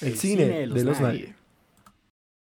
El, cine, de los, nadie.